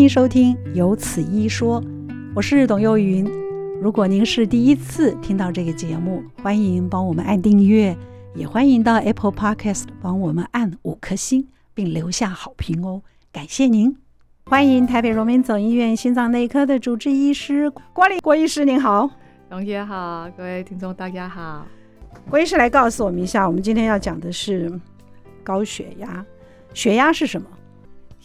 迎收听《有此一说》，我是董幼云。如果您是第一次听到这个节目，欢迎帮我们按订阅，也欢迎到 Apple Podcast 帮我们按五颗星，并留下好评哦，感谢您！欢迎台北荣民总医院心脏内科的主治医师郭立郭医师，您好，荣姐好，各位听众大家好。郭医师来告诉我们一下，我们今天要讲的是高血压，血压是什么？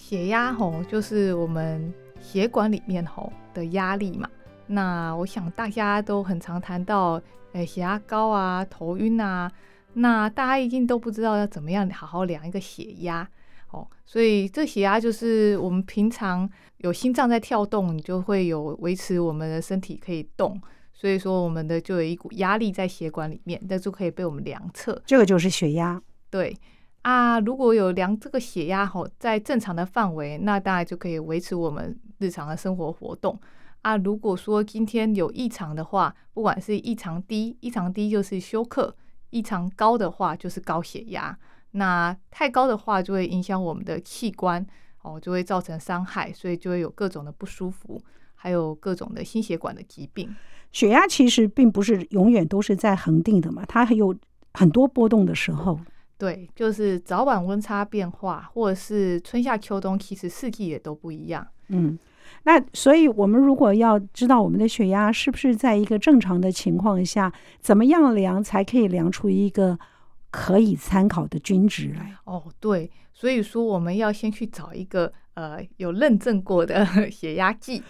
血压吼，就是我们血管里面吼的压力嘛。那我想大家都很常谈到，诶，血压高啊，头晕啊。那大家一定都不知道要怎么样好好量一个血压哦。所以这血压就是我们平常有心脏在跳动，你就会有维持我们的身体可以动。所以说我们的就有一股压力在血管里面，那就可以被我们量测。这个就是血压，对。啊，如果有量这个血压吼，在正常的范围，那大概就可以维持我们日常的生活活动。啊，如果说今天有异常的话，不管是异常低，异常低就是休克；异常高的话就是高血压。那太高的话就会影响我们的器官哦，就会造成伤害，所以就会有各种的不舒服，还有各种的心血管的疾病。血压其实并不是永远都是在恒定的嘛，它还有很多波动的时候。对，就是早晚温差变化，或者是春夏秋冬，其实四季也都不一样。嗯，那所以我们如果要知道我们的血压是不是在一个正常的情况下，怎么样量才可以量出一个可以参考的均值来？哦，对，所以说我们要先去找一个呃有认证过的 血压计。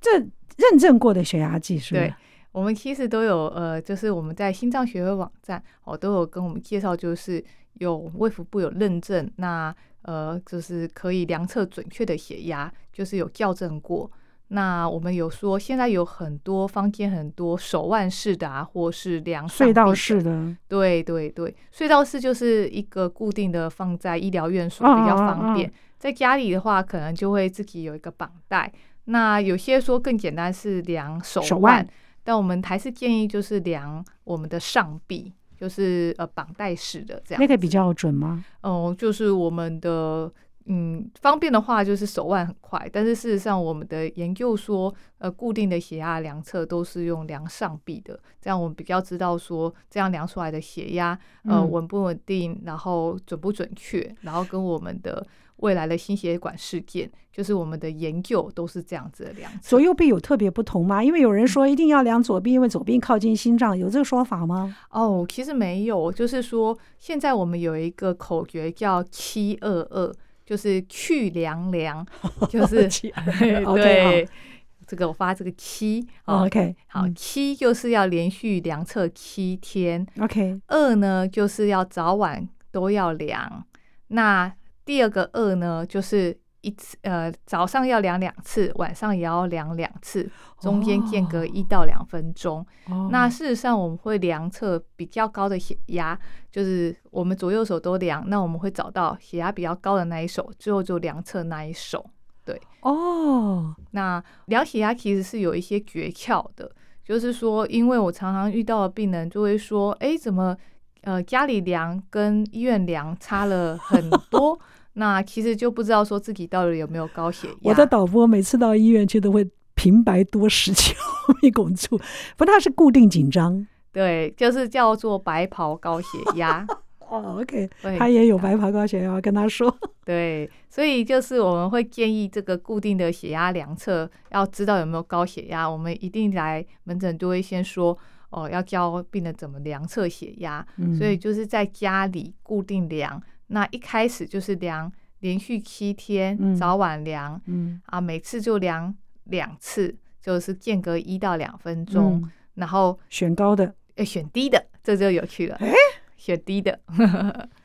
这认证过的血压计是吗？对。我们其实都有，呃，就是我们在心脏学会网站哦，都有跟我们介绍，就是有卫福部有认证，那呃，就是可以量测准确的血压，就是有校正过。那我们有说，现在有很多坊间很多手腕式的啊，或是量隧道式的，对对对，隧道式就是一个固定的放在医疗院所比较方便，在家里的话，可能就会自己有一个绑带。那有些说更简单是量手腕。手腕但我们还是建议就是量我们的上臂，就是呃绑带式的这样。那个比较准吗？哦、呃，就是我们的嗯方便的话，就是手腕很快。但是事实上，我们的研究说，呃，固定的血压量测都是用量上臂的，这样我们比较知道说，这样量出来的血压呃稳不稳定，然后准不准确，然后跟我们的。未来的心血管事件，就是我们的研究都是这样子的量。左右臂有特别不同吗？因为有人说一定要量左臂，因为左臂靠近心脏，有这个说法吗？哦，其实没有，就是说现在我们有一个口诀叫七二二，就是去量量，就是 对，okay, 这个我发这个七，OK，好，七就是要连续量测七天，OK，二呢就是要早晚都要量，那。第二个二呢，就是一次呃早上要量两次，晚上也要量两次，中间间隔一到两分钟。Oh. 那事实上我们会量测比较高的血压，就是我们左右手都量，那我们会找到血压比较高的那一手，最后就量测那一手。对哦，oh. 那量血压其实是有一些诀窍的，就是说，因为我常常遇到的病人就会说，哎，怎么呃家里量跟医院量差了很多？那其实就不知道说自己到底有没有高血压。我的导播每次到医院去都会平白多十九米汞柱，不，它是固定紧张。对，就是叫做白袍高血压。哦，OK，他也有白袍高血压，我跟他说。对，所以就是我们会建议这个固定的血压量测，要知道有没有高血压，我们一定来门诊都会先说哦，要教病人怎么量测血压。嗯，所以就是在家里固定量。那一开始就是量连续七天，嗯、早晚量，嗯、啊，每次就量两次，就是间隔一到两分钟，嗯、然后选高的，诶，选低的，这就有趣了，诶，选低的。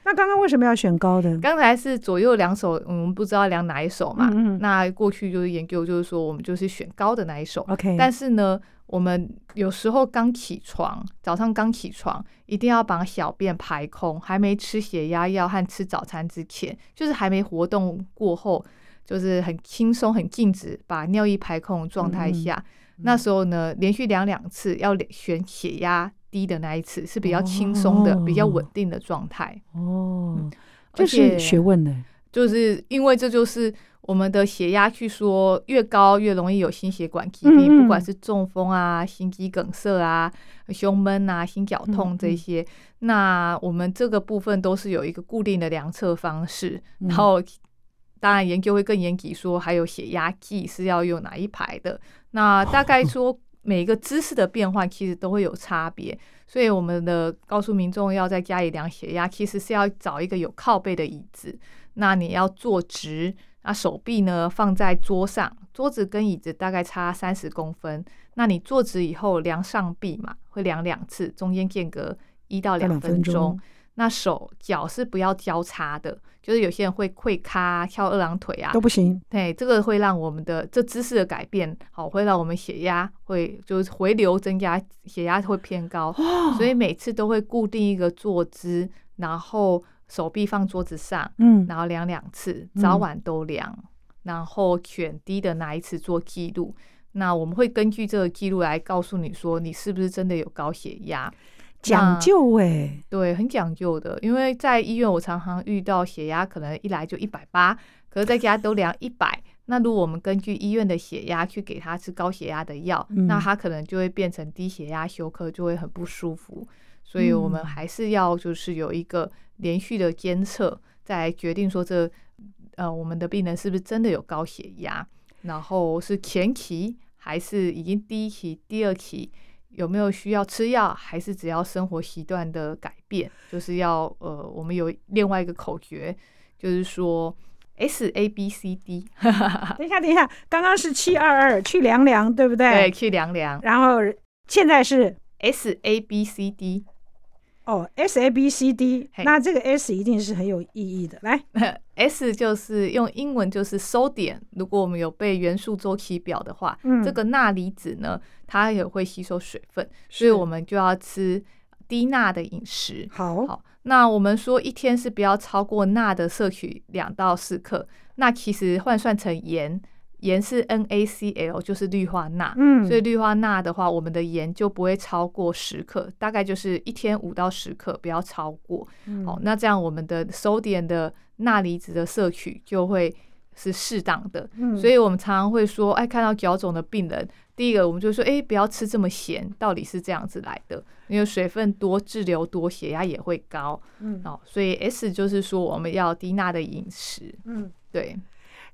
那刚刚为什么要选高的？刚才是左右两手，我们不知道量哪一手嘛。嗯嗯，那过去就是研究，就是说我们就是选高的那一手。OK，但是呢，我们有时候刚起床，早上刚起床，一定要把小便排空，还没吃血压药和吃早餐之前，就是还没活动过后，就是很轻松、很静止，把尿液排空状态下，那时候呢，连续量两次，要选血压。低的那一次是比较轻松的、哦、比较稳定的状态。哦，这是学问呢。就是因为这就是我们的血压，去说越高越容易有心血管疾病，嗯嗯不管是中风啊、心肌梗塞啊、胸闷啊、心绞痛这些。那我们这个部分都是有一个固定的量测方式，嗯、然后当然研究会更严谨，说还有血压计是要用哪一排的。那大概说每一个姿势的变换其实都会有差别。所以我们的告诉民众要在家里量血压，其实是要找一个有靠背的椅子。那你要坐直，那手臂呢放在桌上，桌子跟椅子大概差三十公分。那你坐直以后量上臂嘛，会量两次，中间间隔一到两分钟。那手脚是不要交叉的，就是有些人会跪咖翘二郎腿啊，都不行。对，这个会让我们的这姿势的改变，好，会让我们血压会就是回流增加，血压会偏高。哦，所以每次都会固定一个坐姿，然后手臂放桌子上，嗯，然后量两次，早晚都量，嗯，然后选低的那一次做记录。那我们会根据这个记录来告诉你说，你是不是真的有高血压。讲究哎、欸，对，很讲究的。因为在医院，我常常遇到血压可能一来就一百八，可是在家都量一百。那如果我们根据医院的血压去给他吃高血压的药，嗯、那他可能就会变成低血压休克，就会很不舒服。所以我们还是要就是有一个连续的监测，再决定说这呃我们的病人是不是真的有高血压，然后是前期还是已经第一期、第二期。有没有需要吃药，还是只要生活习惯的改变？就是要呃，我们有另外一个口诀，就是说 S A B C D。等一下，等一下，刚刚是七二二去凉凉，对不对？对，去凉凉。然后现在是 S A B C D。哦，S A B C D，那这个 S 一定是很有意义的。来，S 就是用英文就是 sodium。如果我们有背元素周期表的话，嗯，这个钠离子呢，它也会吸收水分，所以我们就要吃低钠的饮食。好，好，那我们说一天是不要超过钠的摄取两到四克，那其实换算成盐。盐是 NaCl，就是氯化钠。嗯，所以氯化钠的话，我们的盐就不会超过十克，大概就是一天五到十克，不要超过。嗯，好，那这样我们的 sodium 的钠离子的摄取就会是适当的。嗯，所以我们常常会说，哎，看到脚肿的病人，第一个我们就说，哎，不要吃这么咸，到底是这样子来的，因为水分多、滞留多，血压也会高。嗯，好，所以 S 就是说我们要低钠的饮食。嗯，对，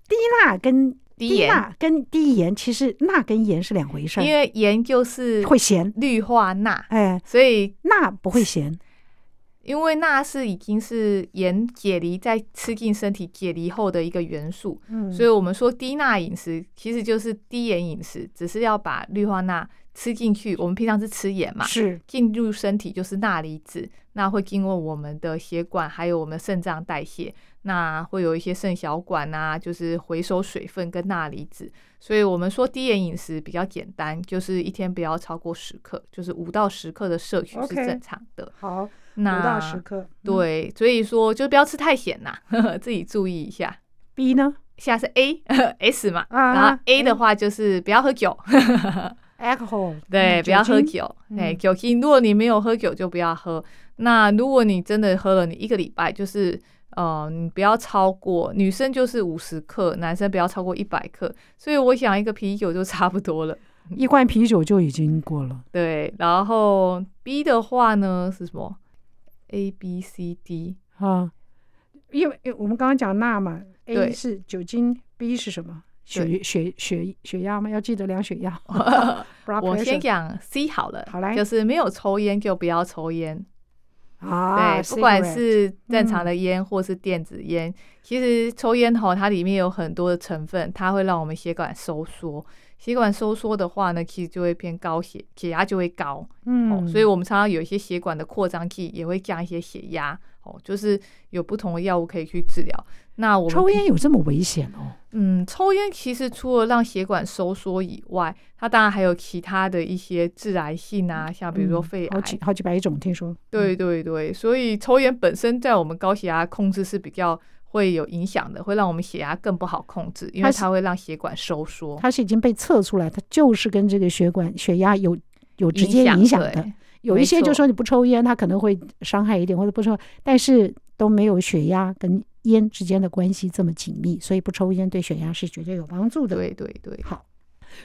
低钠跟低钠跟低盐，其实钠跟盐是两回事。因为盐就是会咸，氯化钠，哎，所以钠不会咸。因为钠是已经是盐解离在吃进身体解离后的一个元素，嗯，所以我们说低钠饮食其实就是低盐饮食，只是要把氯化钠吃进去。我们平常是吃盐嘛，是进入身体就是钠离子，那会经过我们的血管还有我们肾脏代谢。那会有一些肾小管啊，就是回收水分跟钠离子，所以我们说低盐饮食比较简单，就是一天不要超过十克，就是五到十克的摄取是正常的。Okay, 好，那五到十克，对，所以说就不要吃太咸呐，自己注意一下。B 呢？现在是 A S 嘛，然后 A 的话就是不要喝酒，alcohol，对，不要喝酒，哎，酒精，如果你没有喝酒就不要喝。那如果你真的喝了，你一个礼拜就是。哦，你不要超过，女生就是五十克，男生不要超过一百克。所以我想一个啤酒就差不多了，一罐啤酒就已经过了。对，然后 B 的话呢是什么？A B C D 啊，因为我们刚刚讲钠嘛，A 是酒精，B 是什么？血血血血压吗？要记得量血压。我先讲 C 好了，好嘞，就是没有抽烟就不要抽烟。啊，对，不管是正常的烟或是电子烟，嗯、其实抽烟吼它里面有很多的成分，它会让我们血管收缩。血管收缩的话呢，其实就会偏高血，血压就会高。嗯、哦，所以我们常常有一些血管的扩张器也会降一些血压。哦，就是有不同的药物可以去治疗。那我抽烟有这么危险哦？嗯，抽烟其实除了让血管收缩以外，它当然还有其他的一些致癌性啊，像比如说肺癌，好几好几百种，听说。对对对，所以抽烟本身在我们高血压控制是比较会有影响的，会让我们血压更不好控制，因为它会让血管收缩。它是已经被测出来，它就是跟这个血管血压有有直接影响的。有一些就说你不抽烟，它可能会伤害一点，或者不抽，但是都没有血压跟烟之间的关系这么紧密，所以不抽烟对血压是绝对有帮助的。对对对，好，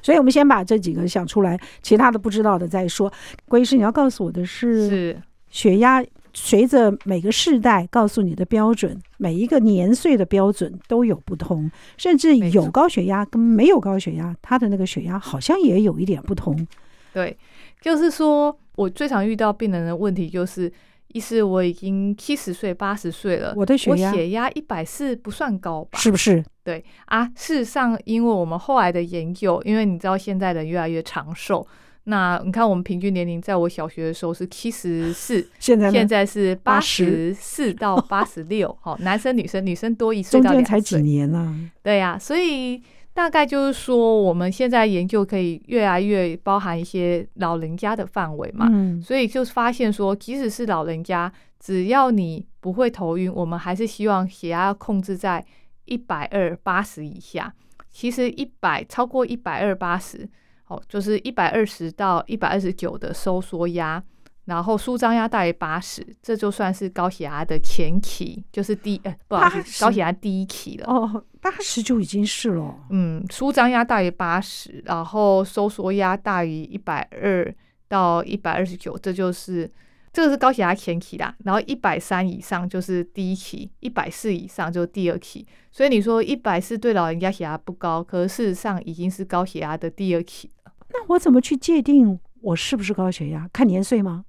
所以我们先把这几个想出来，其他的不知道的再说。郭医师，你要告诉我的是，是血压随着每个世代告诉你的标准，每一个年岁的标准都有不同，甚至有高血压跟没有高血压，他的那个血压好像也有一点不同。对，就是说我最常遇到病人的问题就是。意思我已经七十岁、八十岁了，我的血压，我血压一百四不算高吧？是不是？对啊，事实上，因为我们后来的研究，因为你知道现在人越来越长寿，那你看我们平均年龄，在我小学的时候是七十四，现在现在是八十四到八十六，好，男生女生，女生多一岁到两岁，中间才几年啊？对呀、啊，所以。大概就是说，我们现在研究可以越来越包含一些老人家的范围嘛，嗯，所以就是发现说，即使是老人家，只要你不会头晕，我们还是希望血压控制在一百二八十以下。其实一百超过一百二八十，哦，就是一百二十到一百二十九的收缩压。然后舒张压大于八十，这就算是高血压的前期，就是第呃不好意思，高血压第一期了。哦，八十就已经是了。嗯，舒张压大于八十，然后收缩压大于一百二到一百二十九，这就是这个是高血压前期啦。然后一百三以上就是第一期，一百四以上就是第二期。所以你说一百四对老人家血压不高，可是事实上已经是高血压的第二期了。那我怎么去界定？我是不是高血压？看年岁吗？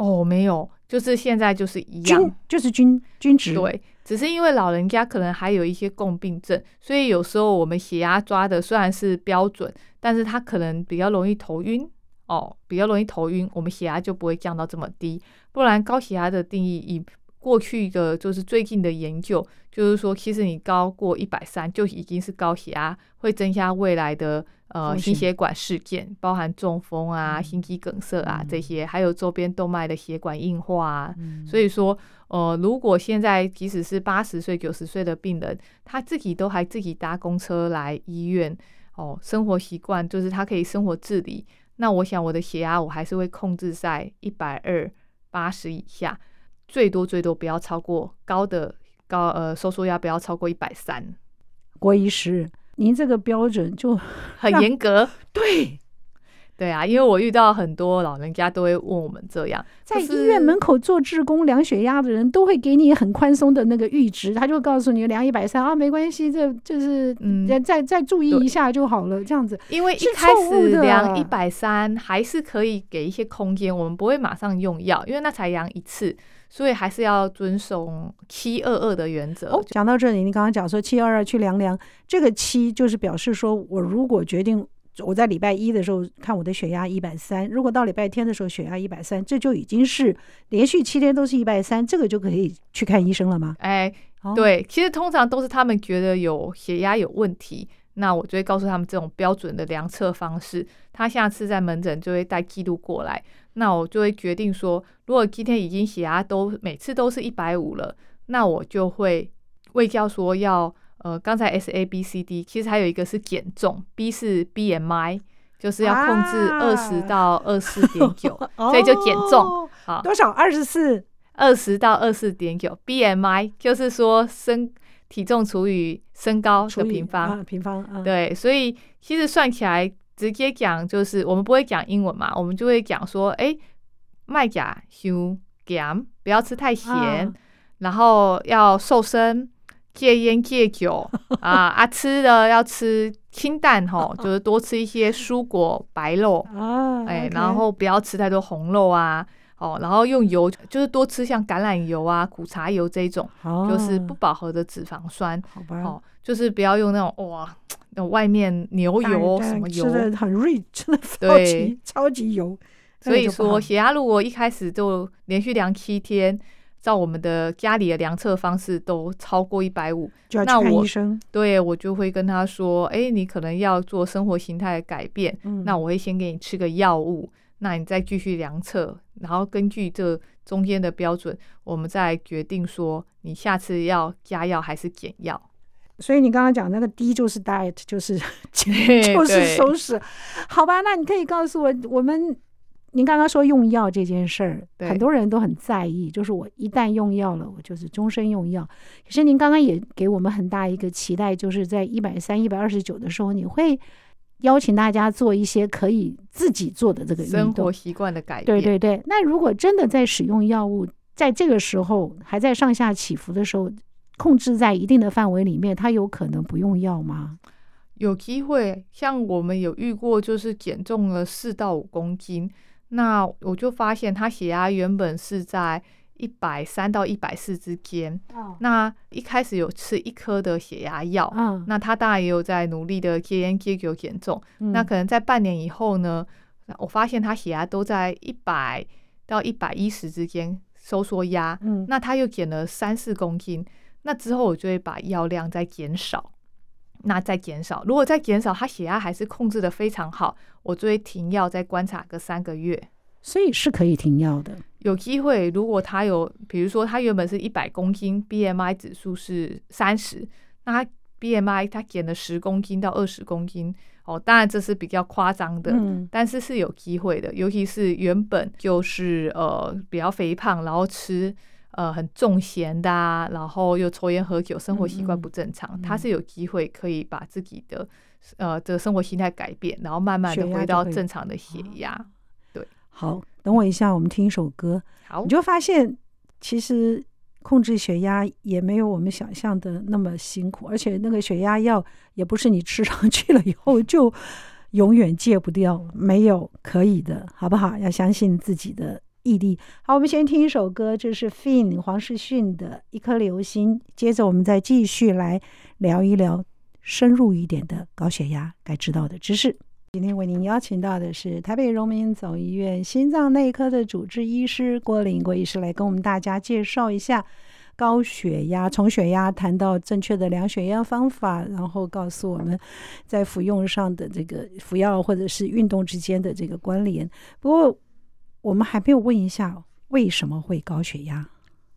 哦，没有，就是现在就是一样，就是均均值。对，只是因为老人家可能还有一些共病症，所以有时候我们血压抓的虽然是标准，但是他可能比较容易头晕哦，比较容易头晕，我们血压就不会降到这么低。不然高血压的定义以过去的就是最近的研究，就是说，其实你高过一百三就已经是高血压，会增加未来的呃心血管事件，包含中风啊、心肌梗塞啊这些，还有周边动脉的血管硬化啊。所以说，呃，如果现在即使是八十岁、九十岁的病人，他自己都还自己搭公车来医院，哦，生活习惯就是他可以生活自理，那我想我的血压我还是会控制在一百二八十以下。最多最多不要超过高的高呃收缩压不要超过一百三。郭医师，您这个标准就很严格。对，对啊，因为我遇到很多老人家都会问我们这样，在医院门口做志工量血压的人都会给你很宽松的那个阈值，他就告诉你量一百三啊，没关系，这就是嗯，再再注意一下就好了，这样子。因为一开始量一百三还是可以给一些空间，我们不会马上用药，因为那才量一次。所以还是要遵守七二二的原则。哦，讲到这里，你刚刚讲说七二二去量量，这个七就是表示说我如果决定我在礼拜一的时候看我的血压一百三，如果到礼拜天的时候血压一百三，这就已经是连续七天都是一百三，这个就可以去看医生了吗？哎，对，其实通常都是他们觉得有血压有问题。那我就会告诉他们这种标准的量测方式，他下次在门诊就会带记录过来。那我就会决定说，如果今天已经血压都每次都是一百五了，那我就会卫教说要呃，刚才 S A B C D，其实还有一个是减重，B 是 B M I，就是要控制二十到二四点九，所以就减重。好，多少？二十四，二十到二四点九，B M I 就是说身。体重除以身高的平方，平方，对，所以其实算起来直接讲就是，我们不会讲英文嘛，我们就会讲说，哎，麦甲修减，不要吃太咸，然后要瘦身，戒烟戒酒 啊啊，吃的要吃清淡吼，就是多吃一些蔬果白肉，哎，然后不要吃太多红肉啊。哦，然后用油就是多吃像橄榄油啊、苦茶油这种，哦、就是不饱和的脂肪酸。好吧，哦，就是不要用那种哇，那种外面牛油什么油，吃的很 rich，真的超级超级油。所以说血压如果一开始就连续量七天，照我们的家里的量测方式都超过一百五，就要去看医生。那我对我就会跟他说，哎，你可能要做生活形态的改变。嗯、那我会先给你吃个药物。那你再继续量测，然后根据这中间的标准，我们再决定说你下次要加药还是减药。所以你刚刚讲那个 D 就是 diet，就是 就是收拾。好吧，那你可以告诉我，我们您刚刚说用药这件事儿，很多人都很在意，就是我一旦用药了，我就是终身用药。可是您刚刚也给我们很大一个期待，就是在一百三、一百二十九的时候，你会邀请大家做一些可以自己做的这个生活习惯的改变。对对对。那如果真的在使用药物，在这个时候还在上下起伏的时候，控制在一定的范围里面，他有可能不用药吗？有机会，像我们有遇过，就是减重了四到五公斤。那我就发现他血压原本是在一百三到一百四之间。哦。那一开始有吃一颗的血压药。嗯。那他当然也有在努力的戒烟戒酒减重。嗯。那可能在半年以后呢，我发现他血压都在一百到一百一十之间收缩压。嗯。那他又减了三四公斤。那之后我就会把药量再减少。那再减少，如果再减少，他血压还是控制的非常好，我就会停药，再观察个三个月。所以是可以停药的。有机会，如果他有，比如说他原本是一百公斤，BMI 指数是三十，那他 BMI 他减了十公斤到二十公斤，哦，当然这是比较夸张的，嗯，但是是有机会的，尤其是原本就是呃比较肥胖，然后吃。呃，很重咸的啊，然后又抽烟喝酒，生活习惯不正常，嗯嗯，他是有机会可以把自己的呃这个生活心态改变，然后慢慢的回到正常的血压。对，好，等我一下，我们听一首歌。好，你就发现其实控制血压也没有我们想象的那么辛苦，而且那个血压药也不是你吃上去了以后就永远戒不掉，没有可以的，好不好？要相信自己的。毅力。好，我们先听一首歌，这是 Fin 黄世勋的《一颗流星》。接着我们再继续来聊一聊深入一点的高血压该知道的知识。今天为您邀请到的是台北荣民总医院心脏内科的主治医师郭林郭医师，来跟我们大家介绍一下高血压，从血压谈到正确的量血压方法，然后告诉我们在服用上的这个服药或者是运动之间的这个关联。不过，我们还没有问一下为什么会高血压？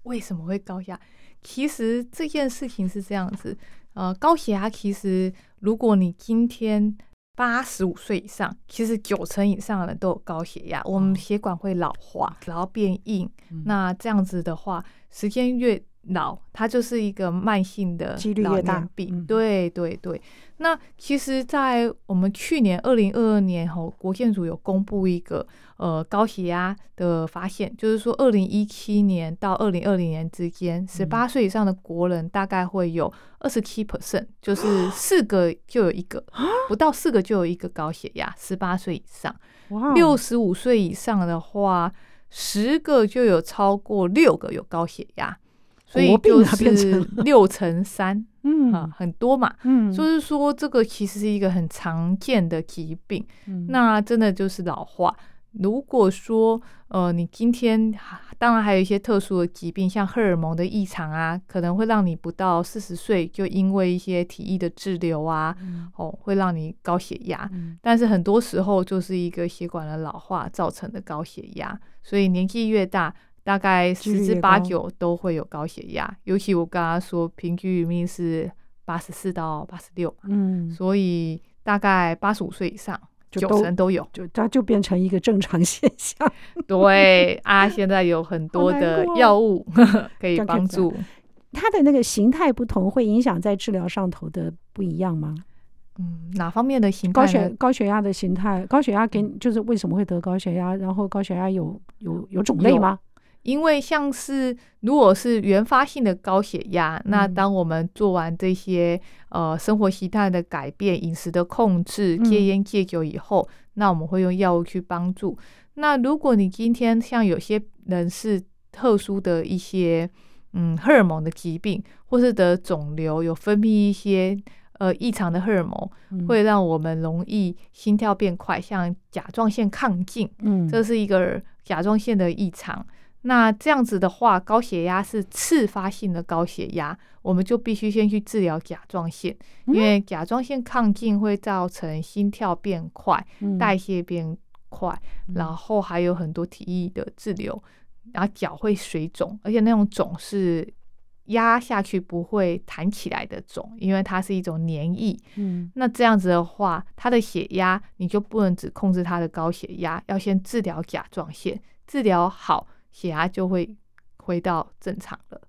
为什么会高血压？其实这件事情是这样子，呃，高血压其实如果你今天八十五岁以上，其实九成以上的人都有高血压。我们血管会老化，然后变硬，嗯、那这样子的话，时间越老，它就是一个慢性的老年病。嗯、对对对。那其实，在我们去年二零二二年后，国建署有公布一个呃高血压的发现，就是说二零一七年到二零二零年之间，十八岁以上的国人大概会有二十七 percent，就是四个就有一个，不到四个就有一个高血压。十八岁以上，六十五岁以上的话，十个就有超过六个有高血压。所以就是六乘三，嗯。啊，很多嘛，嗯，就是说这个其实是一个很常见的疾病，嗯，那真的就是老化。如果说呃，你今天当然还有一些特殊的疾病，像荷尔蒙的异常啊，可能会让你不到四十岁就因为一些体液的滞留啊，嗯，哦，会让你高血压，嗯，但是很多时候就是一个血管的老化造成的高血压，所以年纪越大。大概十之八九都会有高血压，尤其我刚刚说平均余命是八十四到八十六，嗯，所以大概八十五岁以上九成都有，就它就变成一个正常现象。对啊，现在有很多的药物 可以帮助。它的那个形态不同，会影响在治疗上头的不一样吗？嗯，哪方面的形态？高血高血压的形态，高血压给就是为什么会得高血压？然后高血压有有有种类吗？因为像是如果是原发性的高血压，嗯、那当我们做完这些呃生活习态的改变、饮食的控制、戒烟戒酒以后，嗯、那我们会用药物去帮助。那如果你今天像有些人是特殊的一些嗯荷尔蒙的疾病，或是得肿瘤，有分泌一些呃异常的荷尔蒙，嗯、会让我们容易心跳变快，像甲状腺亢进，嗯，这是一个甲状腺的异常。那这样子的话，高血压是次发性的高血压，我们就必须先去治疗甲状腺，因为甲状腺亢进会造成心跳变快、代谢变快，然后还有很多体液的滞留，然后脚会水肿，而且那种肿是压下去不会弹起来的肿，因为它是一种黏液。嗯，那这样子的话，他的血压你就不能只控制他的高血压，要先治疗甲状腺，治疗好，血压就会回到正常了。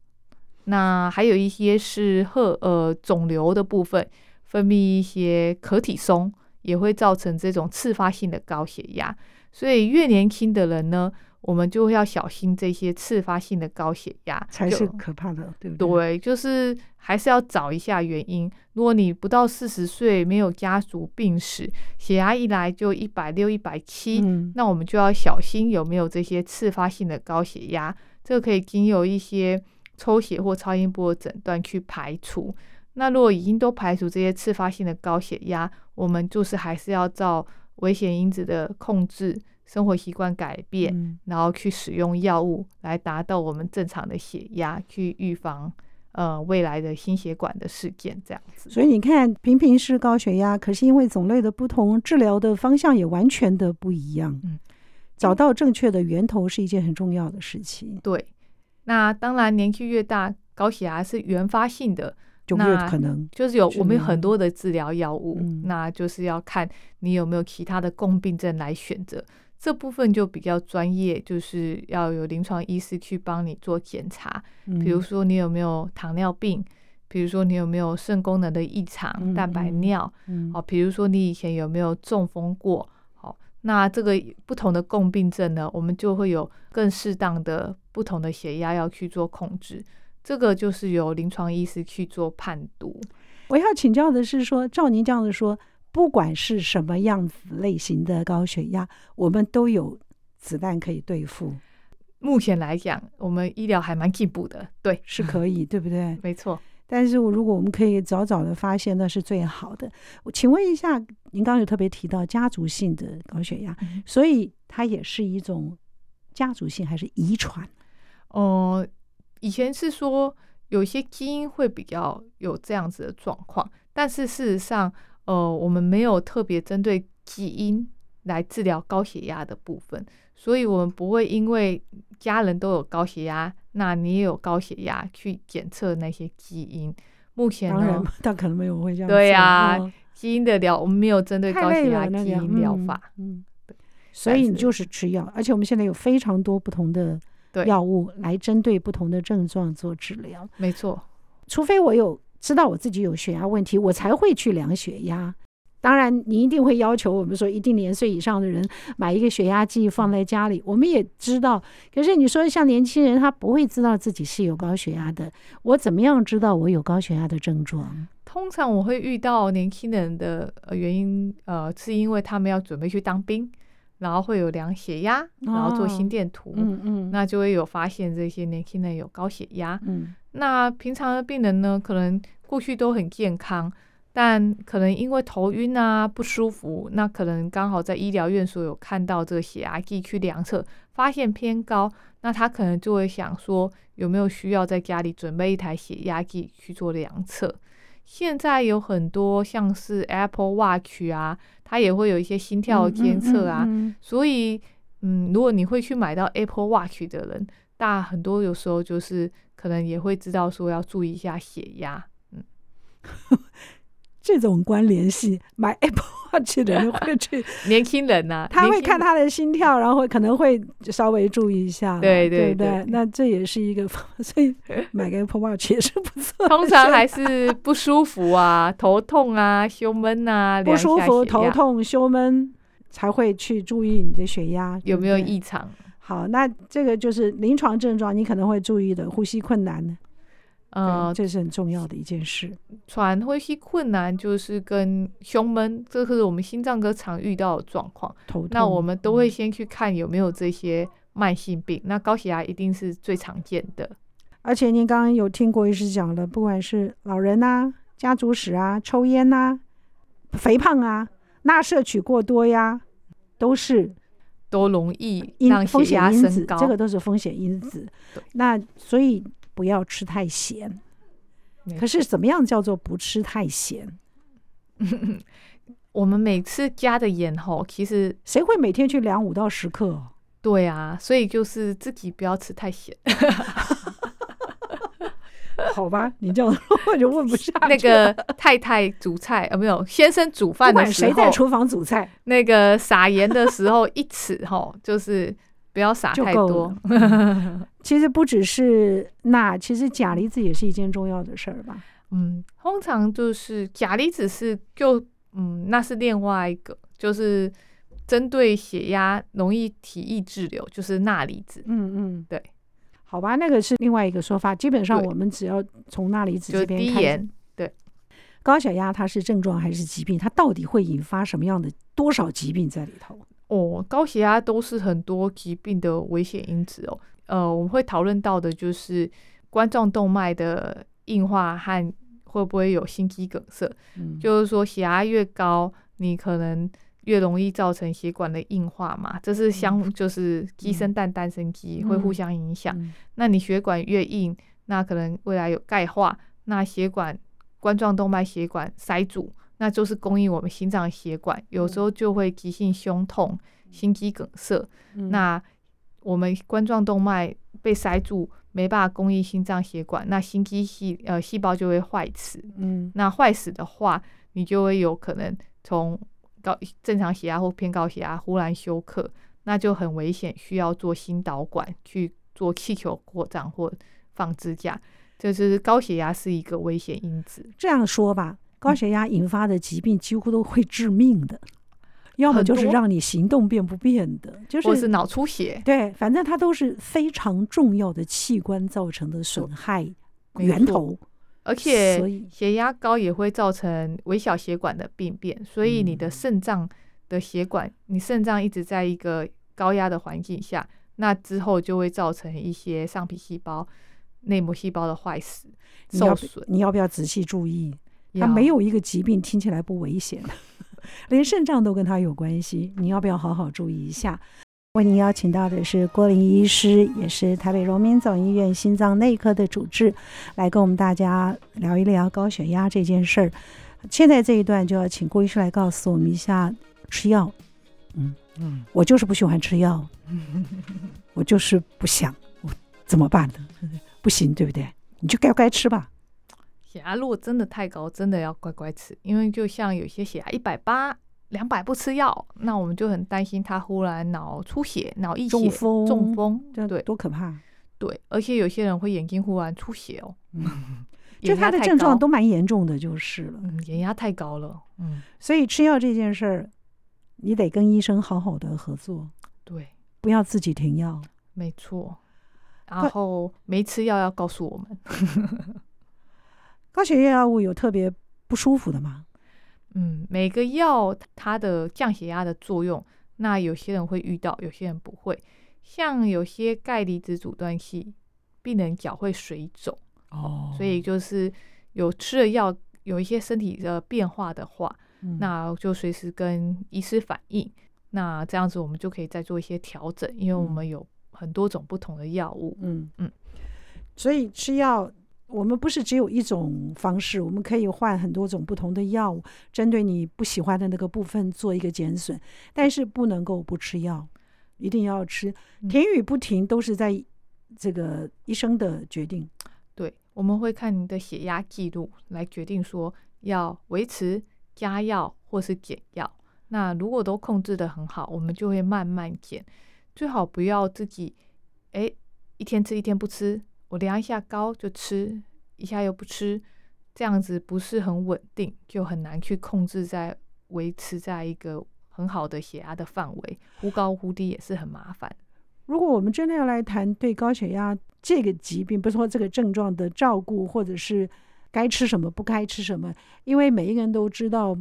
那还有一些是荷呃肿瘤的部分，分泌一些可体松，也会造成这种次发性的高血压。所以越年轻的人呢，我们就要小心这些次发性的高血压，才是可怕的，对不对？对，就是还是要找一下原因。如果你不到四十岁，没有家族病史，血压一来就一百六、一百七，那我们就要小心有没有这些次发性的高血压。这个可以经由一些抽血或超音波诊断去排除。那如果已经都排除这些次发性的高血压，我们就是还是要照危险因子的控制。生活习惯改变，嗯，然后去使用药物来达到我们正常的血压，去预防呃未来的心血管的事件，这样子。所以你看，频频是高血压，可是因为种类的不同，治疗的方向也完全的不一样。嗯，找到正确的源头是一件很重要的事情。对，那当然年纪越大，高血压是原发性的。就越可能就是有我们有很多的治疗药物，那就是要看你有没有其他的共病症来选择。这部分就比较专业，就是要有临床医师去帮你做检查。比如说你有没有糖尿病，比如说你有没有肾功能的异常、蛋白尿，哦，比如说你以前有没有中风过，好，那这个不同的共病症呢，我们就会有更适当的不同的血压要去做控制。这个就是由临床医师去做判读。我要请教的是说，照您这样子说，不管是什么样子类型的高血压，我们都有子弹可以对付。目前来讲，我们医疗还蛮进步的，对，是可以，对不对？没错。但是，如果我们可以早早的发现，那是最好的。我请问一下，您刚刚有特别提到家族性的高血压，嗯、所以它也是一种家族性还是遗传？哦、呃。以前是说有些基因会比较有这样子的状况，但是事实上，呃，我们没有特别针对基因来治疗高血压的部分，所以我们不会因为家人都有高血压，那你也有高血压去检测那些基因。目前呢，当然，但可能没有会这样。对呀、啊哦，基因的疗我们没有针对高血压基因疗法，嗯，对，所以你就是吃药，而且我们现在有非常多不同的。药物来针对不同的症状做治疗，没错。除非我有知道我自己有血压问题，我才会去量血压。当然，你一定会要求我们说，一定年岁以上的人买一个血压计放在家里。我们也知道，可是你说像年轻人，他不会知道自己是有高血压的。我怎么样知道我有高血压的症状？通常我会遇到年轻人的原因，呃，是因为他们要准备去当兵。然后会有量血压，然后做心电图，嗯嗯，那就会有发现这些年轻人有高血压。嗯，那平常的病人呢，可能过去都很健康，但可能因为头晕啊不舒服，那可能刚好在医疗院所有看到这个血压计去量测，发现偏高，那他可能就会想说，有没有需要在家里准备一台血压计去做量测。现在有很多像是 Apple Watch 啊，它也会有一些心跳监测啊，嗯嗯嗯嗯，所以，嗯，如果你会去买到 Apple Watch 的人，大很多有时候就是可能也会知道说要注意一下血压，嗯。这种关联性，买 Apple Watch 的人会去 年轻人呐、啊，他会看他的心跳，然后可能会稍微注意一下，对对对，那这也是一个所以买个 Apple Watch 也是不错。通常还是不舒服啊，头痛啊，胸闷啊，不舒服、头痛、胸闷才会去注意你的血压有没有异常。好，那这个就是临床症状，你可能会注意的，呼吸困难。呃，这是很重要的一件事。喘、呼吸困难就是跟胸闷，这是我们心脏科常遇到的状况。那我们都会先去看有没有这些慢性病。嗯、那高血压一定是最常见的。而且您刚刚有听过医师讲了，不管是老人啊、家族史啊、抽烟啊、肥胖啊、钠摄取过多呀，都是都容易让血压升高。这个都是风险因子。那所以。不要吃太咸，可是怎么样叫做不吃太咸？我们每次加的盐吼，其实谁会每天去量五到十克？对啊，所以就是自己不要吃太咸。好吧，你这样我就问不下去。那个太太煮菜啊，没有先生煮饭的时候，谁在厨房煮菜？那个撒盐的时候一匙哈，就是不要撒太多。其实不只是钠，其实钾离子也是一件重要的事儿吧？嗯，通常就是钾离子是就嗯，那是另外一个，就是针对血压容易体液滞留，就是钠离子。嗯嗯，对。好吧，那个是另外一个说法。基本上我们只要从钠离子这边看，对高血压它是症状还是疾病？它到底会引发什么样的多少疾病在里头？哦，高血压都是很多疾病的危险因子哦。呃，我们会讨论到的就是冠状动脉的硬化和会不会有心肌梗塞。嗯，就是说血压越高，你可能。越容易造成血管的硬化嘛，这是相就是鸡生蛋，蛋生鸡，会互相影响。那你血管越硬，那可能未来有钙化，那血管冠状动脉血管塞住，那就是供应我们心脏血管，有时候就会急性胸痛、心肌梗塞。那我们冠状动脉被塞住，没办法供应心脏血管，那心肌细呃细胞就会坏死。嗯，那坏死的话，你就会有可能从高正常血压或偏高血压忽然休克，那就很危险，需要做心导管去做气球扩张或放支架。就是高血压是一个危险因子。这样说吧，高血压引发的疾病几乎都会致命的，嗯、要么就是让你行动变不便的，就是脑出血。对，反正它都是非常重要的器官造成的损害源头。而且血压高也会造成微小血管的病变，所以你的肾脏的血管，你肾脏一直在一个高压的环境下，那之后就会造成一些上皮细胞、内膜细胞的坏死、受损。你要不要仔细注意？它没有一个疾病听起来不危险，连肾脏都跟他有关系。你要不要好好注意一下？为您邀请到的是郭林医师，也是台北荣民总医院心脏内科的主治，来跟我们大家聊一聊高血压这件事儿。现在这一段就要请郭医师来告诉我们一下吃药。嗯嗯，我就是不喜欢吃药，我就是不想，我怎么办呢？不行，对不对？你就该该吃吧。血压如果真的太高，真的要乖乖吃，因为就像有些血压一百八。两百不吃药，那我们就很担心他忽然脑出血、脑溢血、中风，中风，对，多可怕！对，而且有些人会眼睛忽然出血哦。嗯，就他的症状都蛮严重的，就是了。嗯，眼压太高了。嗯，所以吃药这件事儿，你得跟医生好好的合作。对，不要自己停药。没错。然后没吃药要告诉我们。高血压药物有特别不舒服的吗？嗯，每个药它的降血压的作用，那有些人会遇到，有些人不会。像有些钙离子阻断器，病人脚会水肿哦，所以就是有吃了药，有一些身体的变化的话，嗯、那就随时跟医师反映。那这样子我们就可以再做一些调整，因为我们有很多种不同的药物。嗯嗯，所以吃药。我们不是只有一种方式，我们可以换很多种不同的药物，针对你不喜欢的那个部分做一个减损，但是不能够不吃药，一定要吃，停与不停都是在这个医生的决定。对，我们会看你的血压记录来决定说要维持、加药或是减药。那如果都控制的很好，我们就会慢慢减，最好不要自己哎一天吃一天不吃。我量一下高就吃，一下又不吃，这样子不是很稳定，就很难去控制在维持在一个很好的血压的范围，忽高忽低也是很麻烦。如果我们真的要来谈对高血压这个疾病，不是说这个症状的照顾，或者是该吃什么不该吃什么，因为每一个人都知道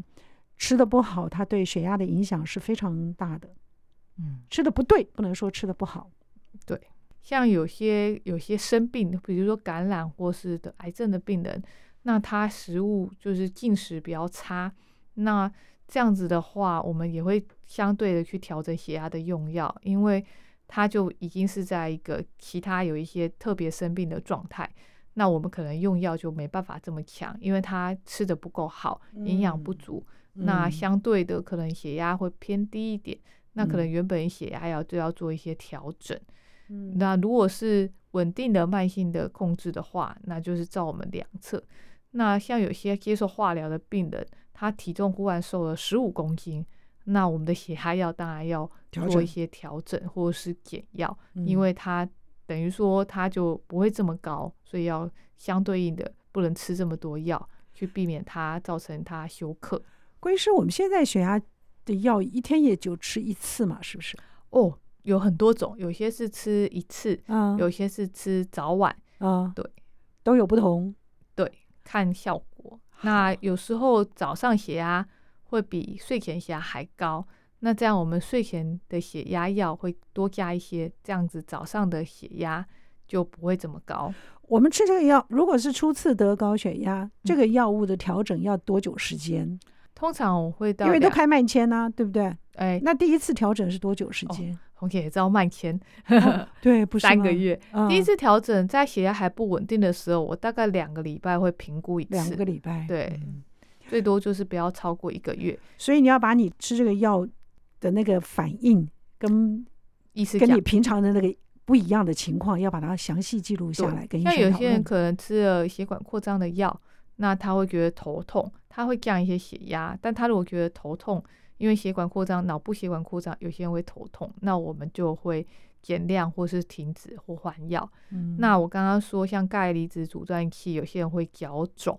吃的不好，它对血压的影响是非常大的。嗯，吃的不对，不能说吃的不好，对。像有些有些生病，比如说感染或是得癌症的病人，那他食物就是进食比较差，那这样子的话，我们也会相对的去调整血压的用药，因为他就已经是在一个其他有一些特别生病的状态，那我们可能用药就没办法这么强，因为他吃的不够好，营养不足，嗯、那相对的可能血压会偏低一点，嗯、那可能原本血压要就要做一些调整。嗯，那如果是稳定的慢性的控制的话，那就是照我们量测。那像有些接受化疗的病人，他体重忽然瘦了十五公斤，那我们的血压药当然要做一些调整或者是减药，嗯、因为他等于说他就不会这么高，所以要相对应的不能吃这么多药，去避免他造成他休克。关医师，我们现在血压的药一天也就吃一次嘛，是不是？哦，有很多种，有些是吃一次，嗯，有些是吃早晚，嗯，对，都有不同，对。看效果，那有时候早上血压会比睡前血压还高，那这样我们睡前的血压药会多加一些，这样子早上的血压就不会这么高。我们吃这个药，如果是初次得高血压，这个药物的调整要多久时间？嗯通常我会到，因为都开慢签呐，对不对？哎，那第一次调整是多久时间？红姐也知道慢签，对，不是三个月。第一次调整在血压还不稳定的时候，我大概两个礼拜会评估一次。两个礼拜，对，最多就是不要超过一个月。所以你要把你吃这个药的那个反应跟医师跟你平常的那个不一样的情况，要把它详细记录下来。跟。像有些人可能吃了血管扩张的药，那他会觉得头痛。他会降一些血压，但他如果觉得头痛，因为血管扩张、脑部血管扩张，有些人会头痛，那我们就会减量或是停止或换药。嗯、那我刚刚说，像钙离子阻断器，有些人会脚肿，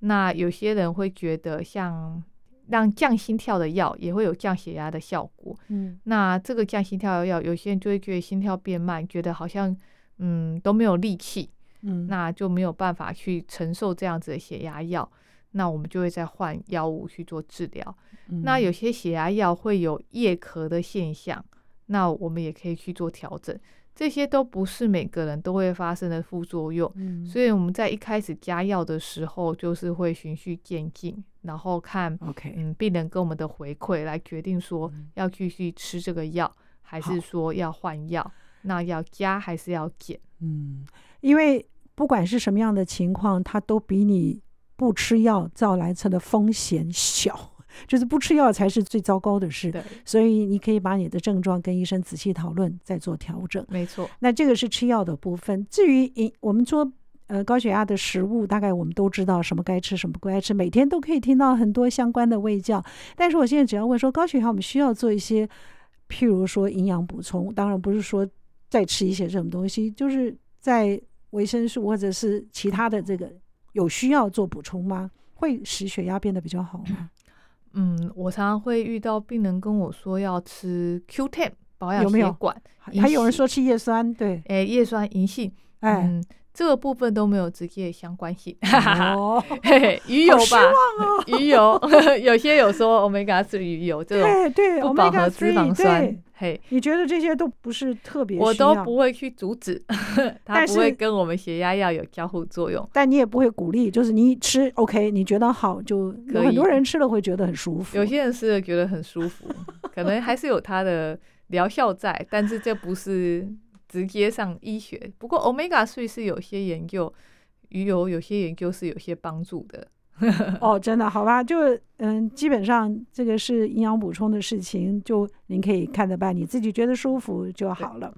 那有些人会觉得像让降心跳的药也会有降血压的效果。嗯，那这个降心跳的药，有些人就会觉得心跳变慢，觉得好像嗯都没有力气，嗯，那就没有办法去承受这样子的血压药。那我们就会再换药物去做治疗。嗯、那有些血压药会有夜咳的现象，那我们也可以去做调整。这些都不是每个人都会发生的副作用，嗯、所以我们在一开始加药的时候，就是会循序渐进，然后看 OK，嗯，病人跟我们的回馈来决定说要继续吃这个药，嗯、还是说要换药，那要加还是要减？嗯，因为不管是什么样的情况，它都比你。不吃药造来测的风险小，就是不吃药才是最糟糕的事。对，所以你可以把你的症状跟医生仔细讨论，再做调整。没错，那这个是吃药的部分。至于饮，我们说呃高血压的食物，大概我们都知道什么该吃，什么不该吃，每天都可以听到很多相关的卫教。但是我现在只要问说，高血压我们需要做一些，譬如说营养补充，当然不是说再吃一些这种东西，就是在维生素或者是其他的这个。有需要做补充吗？会使血压变得比较好吗？嗯，我常常会遇到病人跟我说要吃 Q10 保养血管，有没有？还有人说吃叶酸，对，哎，叶酸银杏，哎。嗯这个部分都没有直接相关性，哦，鱼油吧，哦、鱼油。有些有说 Omega 是鱼油这种对不饱和脂肪酸，嘿，你觉得这些都不是特别，我都不会去阻止，它不会跟我们血压药有交互作用，但你也不会鼓励，就是你吃 OK，你觉得好就有很多人吃了会觉得很舒服，有些人吃了觉得很舒服，可能还是有它的疗效在，但是这不是。直接上医学，不过 Omega 3是有些研究，鱼油有些研究是有些帮助的。哦，真的好吧？就嗯，基本上这个是营养补充的事情，就您可以看着办，你自己觉得舒服就好了。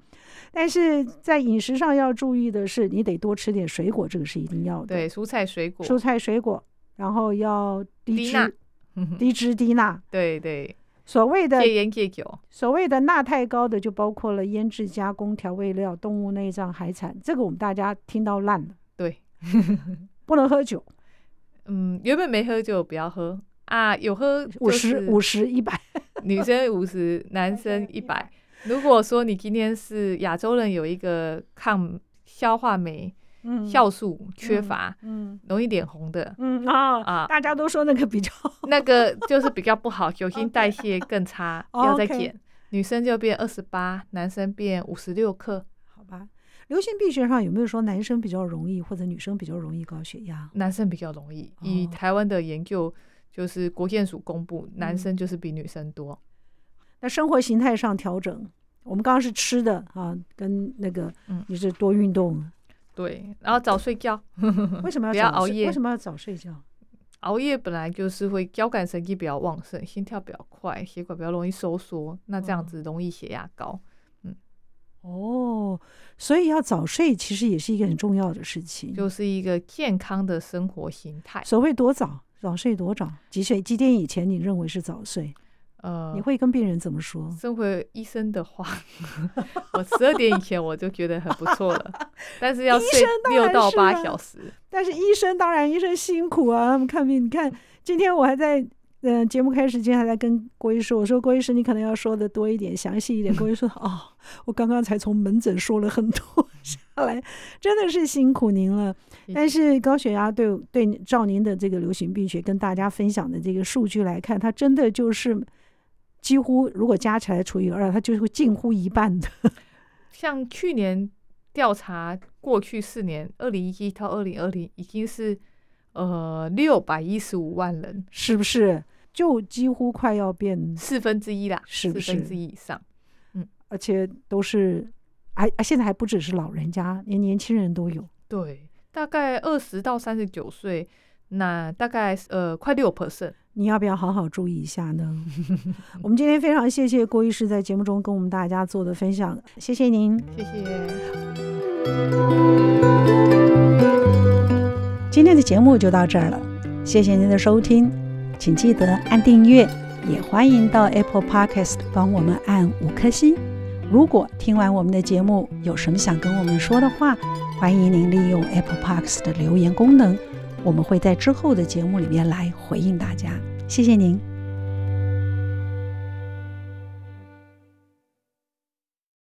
但是在饮食上要注意的是，你得多吃点水果，这个是一定要的。对，蔬菜水果，蔬菜水果，然后要低脂、低脂低钠。对对。所谓的戒烟戒酒，所谓的钠太高的就包括了腌制、加工、调味料、动物内脏、海产，这个我们大家听到烂了。对，不能喝酒。嗯，原本没喝酒不要喝啊，有喝五十五十一百，女生五十，男生 一百。如果说你今天是亚洲人，有一个抗消化酶。酵素缺乏，嗯，容易脸红的，嗯啊啊，大家都说那个比较，那个就是比较不好，酒精代谢更差，要再减。女生就变二十八，男生变五十六克，好吧？流行病学上有没有说男生比较容易，或者女生比较容易高血压？男生比较容易，以台湾的研究就是国健署公布，男生就是比女生多。那生活形态上调整，我们刚刚是吃的啊，跟那个，嗯，你是多运动。对，然后早睡觉。为什么要 不要熬夜？为什么要早睡觉？熬夜本来就是会交感神经比较旺盛，心跳比较快，血管比较容易收缩，那这样子容易血压高。嗯，哦，所以要早睡其实也是一个很重要的事情，就是一个健康的生活形态。所谓多早？早睡多早？几岁？几点以前你认为是早睡？呃，你会跟病人怎么说？身为医生的话，我十二点以前我就觉得很不错了，但是要睡六到八小时。但是医生当然医生辛苦啊，他们看病。你看今天我还在。嗯，节目开始之前还在跟郭医师，我说郭医师，你可能要说的多一点，详细一点。郭医师说，哦，我刚刚才从门诊说了很多下来，真的是辛苦您了。但是高血压对对照您的这个流行病学跟大家分享的这个数据来看，它真的就是几乎如果加起来除以二，它就会近乎一半的。像去年调查过去四年，二零一七到二零二零已经是。呃，六百一十五万人，是不是就几乎快要变四分之一啦？是不是？四分之一以上，嗯，而且都是，还现在还不只是老人家，连年轻人都有。对，大概二十到三十九岁，那大概呃快六 percent，你要不要好好注意一下呢？我们今天非常谢谢郭医师在节目中跟我们大家做的分享，谢谢您，谢谢。今天的节目就到这儿了，谢谢您的收听，请记得按订阅，也欢迎到 Apple Podcast 帮我们按五颗星。如果听完我们的节目有什么想跟我们说的话，欢迎您利用 Apple Podcast 的留言功能，我们会在之后的节目里面来回应大家。谢谢您。